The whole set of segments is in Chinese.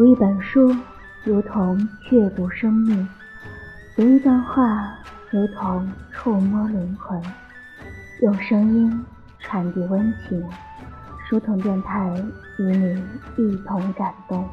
读一本书，如同阅读生命；读一段话，如同触摸灵魂。用声音传递温情，书童电台与你一同感动。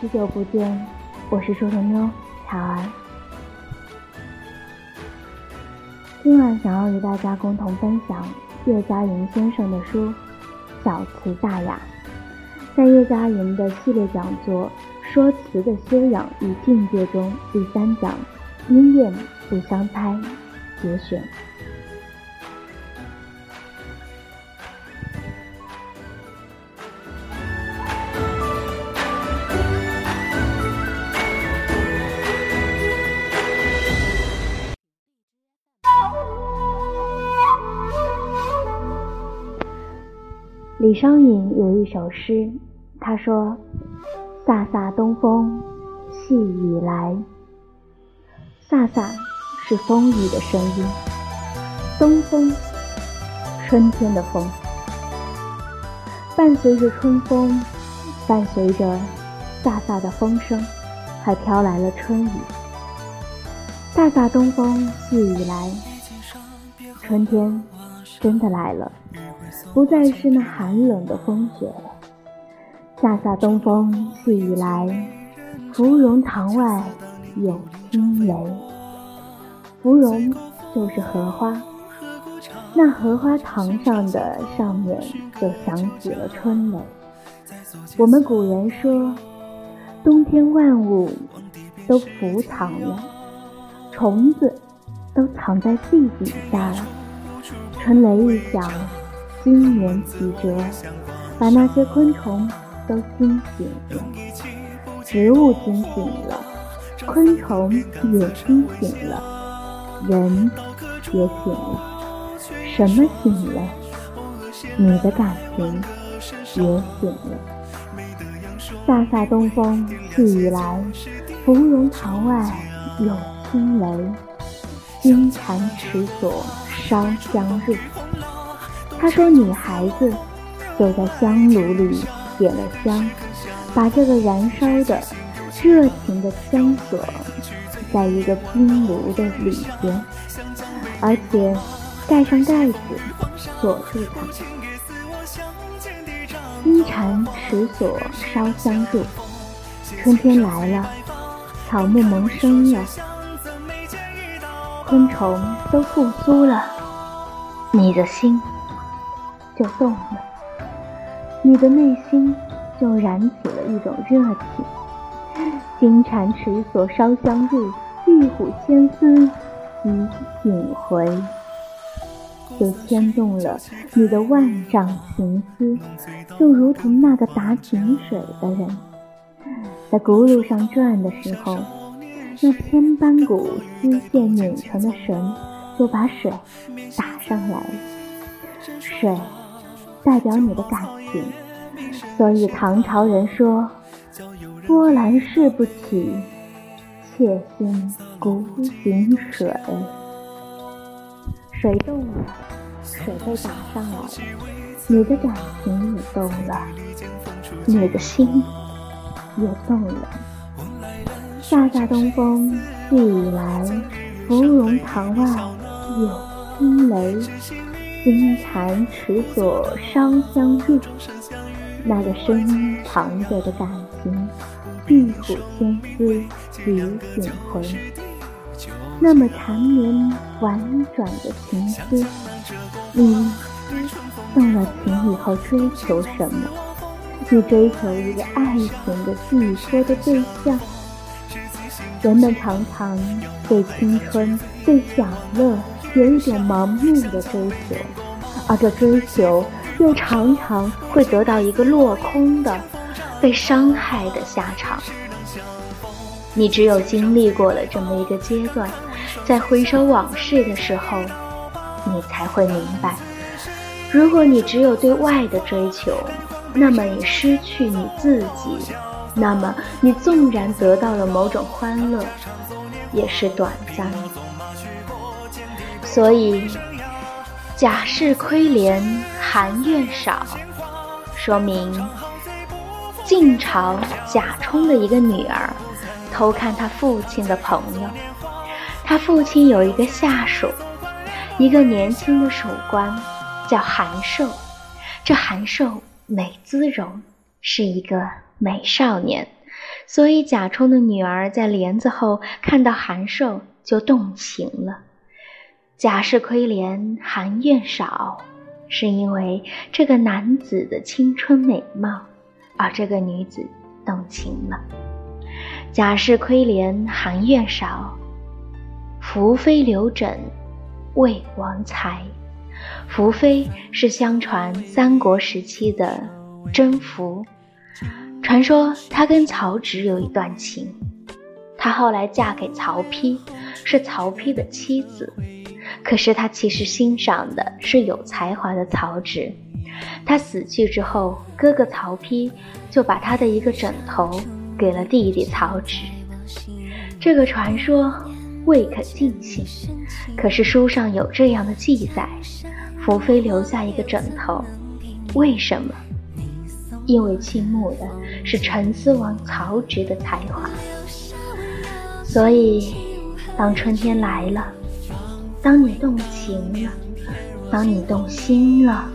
许久不见，我是书童妞巧儿。今晚想要与大家共同分享叶嘉莹先生的书《小词大雅》。在叶嘉莹的系列讲座《说词的修养与境界》中，第三讲“音验不相猜”节选。李商隐有一首诗，他说：“飒飒东风，细雨来。”飒飒是风雨的声音，东风，春天的风，伴随着春风，伴随着飒飒的风声，还飘来了春雨。飒飒东风，细雨来，春天真的来了。不再是那寒冷的风雪了。飒飒东风，细雨来，芙蓉塘外有惊雷。芙蓉就是荷花，那荷花塘上的上面就响起了春雷。我们古人说，冬天万物都伏藏了，虫子都藏在地底下了。春雷一响。惊年奇折，把那些昆虫都惊醒了，植物惊醒了，昆虫也惊醒了，人也醒了。什么醒了？你的感情也醒了。飒飒东风，细雨来，芙蓉塘外有惊雷，金蝉池锁烧香入。他说：“女孩子就在香炉里点了香，把这个燃烧的、热情的香锁在一个冰炉的里边，而且盖上盖子锁住它。金蝉池锁烧香入，春天来了，草木萌生了，昆虫都复苏了，你的心。”就动了，你的内心就燃起了一种热情。金蝉池所烧香入，玉虎牵丝即醒回，就牵动了你的万丈情思，就如同那个打井水的人，在轱辘上转的时候，那千般股丝线拧成的绳就把水打上来了，水。代表你的感情，所以唐朝人说：“波澜誓不起，妾心古井水。”水动了，水被打上来了，你的感情也动了，你的心也动了。飒飒东风，细雨来，芙蓉塘外有惊雷。金蝉池锁烧香入，那个声音藏着的感情，玉虎牵丝即醒魂。那么缠绵婉转的情思，你动了情以后追求什么？你追求一个爱情的寄托的对象。人们常常对青春、对享乐。有一种盲目的追求，而这追求又常常会得到一个落空的、被伤害的下场。你只有经历过了这么一个阶段，在回首往事的时候，你才会明白：如果你只有对外的追求，那么你失去你自己；那么你纵然得到了某种欢乐，也是短暂的。所以，甲式亏廉，含怨少，说明晋朝贾充的一个女儿偷看他父亲的朋友。他父亲有一个下属，一个年轻的属官，叫韩寿。这韩寿美姿容，是一个美少年，所以贾充的女儿在帘子后看到韩寿就动情了。贾氏亏怜韩苑少，是因为这个男子的青春美貌。而这个女子动情了。贾氏亏怜韩苑少，福妃刘枕魏王才。福妃是相传三国时期的甄宓，传说她跟曹植有一段情。她后来嫁给曹丕，是曹丕的妻子。可是他其实欣赏的是有才华的曹植。他死去之后，哥哥曹丕就把他的一个枕头给了弟弟曹植。这个传说未可尽信，可是书上有这样的记载：福妃留下一个枕头，为什么？因为倾慕的是陈思王曹植的才华。所以，当春天来了，当你动情了，当你动心了。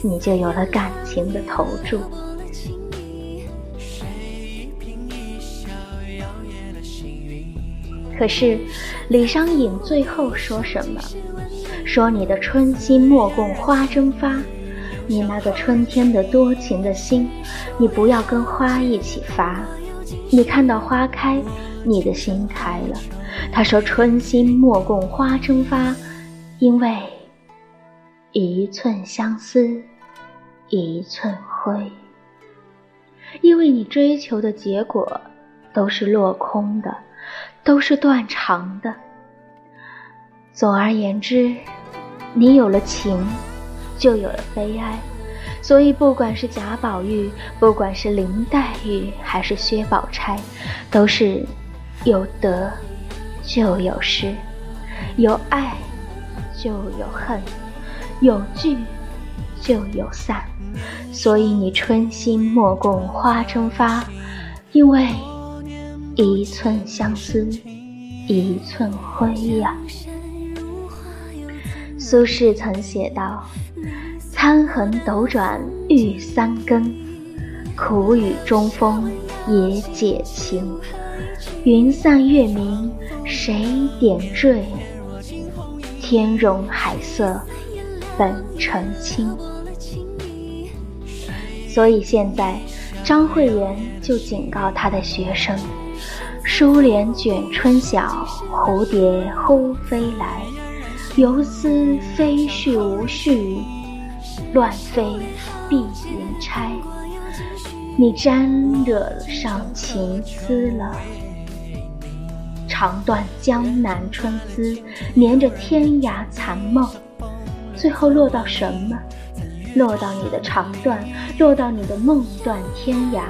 你就有了感情的投注。可是李商隐最后说什么？说你的春心莫共花争发，你那个春天的多情的心，你不要跟花一起发。你看到花开，你的心开了。他说春心莫共花争发，因为一寸相思。一寸灰，因为你追求的结果都是落空的，都是断肠的。总而言之，你有了情，就有了悲哀。所以，不管是贾宝玉，不管是林黛玉，还是薛宝钗，都是有得就有失，有爱就有恨，有聚。就有散，所以你春心莫共花争发，因为一寸相思一寸灰呀。苏轼曾写道：“参横斗转欲三更，苦雨中风也解情。云散月明谁点缀？天容海色本澄清。”所以现在，张惠言就警告他的学生：“疏帘卷春晓，蝴蝶忽飞来。游丝飞絮无绪，乱飞碧云钗。你沾惹上情丝了，长断江南春思，连着天涯残梦，最后落到什么？”落到你的长断，落到你的梦断天涯，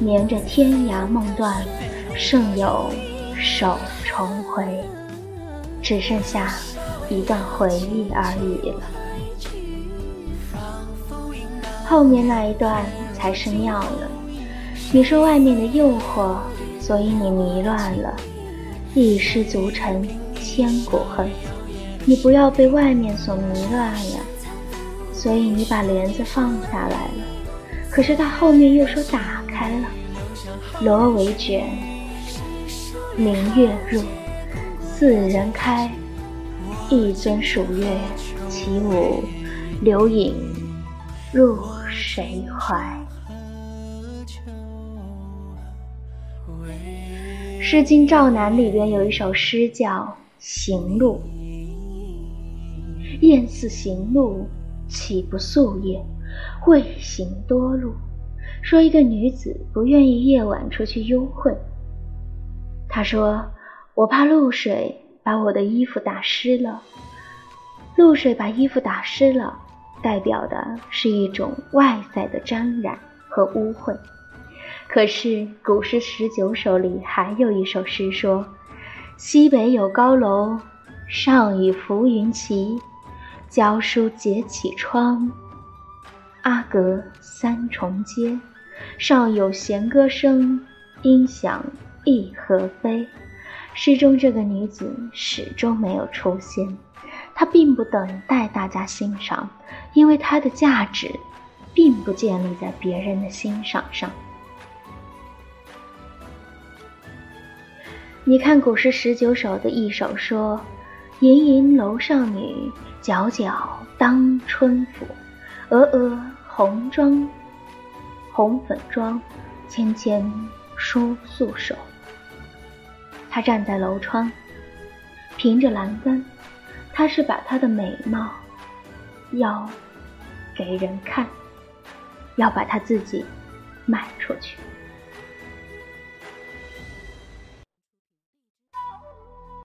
连着天涯梦断，剩有手重回，只剩下一段回忆而已了。后面那一段才是妙呢。你说外面的诱惑，所以你迷乱了，一失足成千古恨。你不要被外面所迷乱呀。所以你把帘子放下来了，可是他后面又说打开了。罗帷卷，明月入，四人开，一尊蜀月，起舞，流影入谁怀？《诗经·赵南》里边有一首诗叫《行路》，雁似行路。岂不素也？未行多路。说一个女子不愿意夜晚出去幽会。她说：“我怕露水把我的衣服打湿了。露水把衣服打湿了，代表的是一种外在的沾染和污秽。可是古诗十九首里还有一首诗说：西北有高楼，上与浮云齐。”教书结绮窗，阿阁三重阶。上有弦歌声，音响亦何非？诗中这个女子始终没有出现，她并不等待大家欣赏，因为她的价值并不建立在别人的欣赏上。你看古诗十九首的一首说：“盈盈楼上女，皎皎当春府。娥娥红妆，红粉妆，纤纤梳素手。”她站在楼窗，凭着栏杆，她是把她的美貌要给人看，要把她自己卖出去。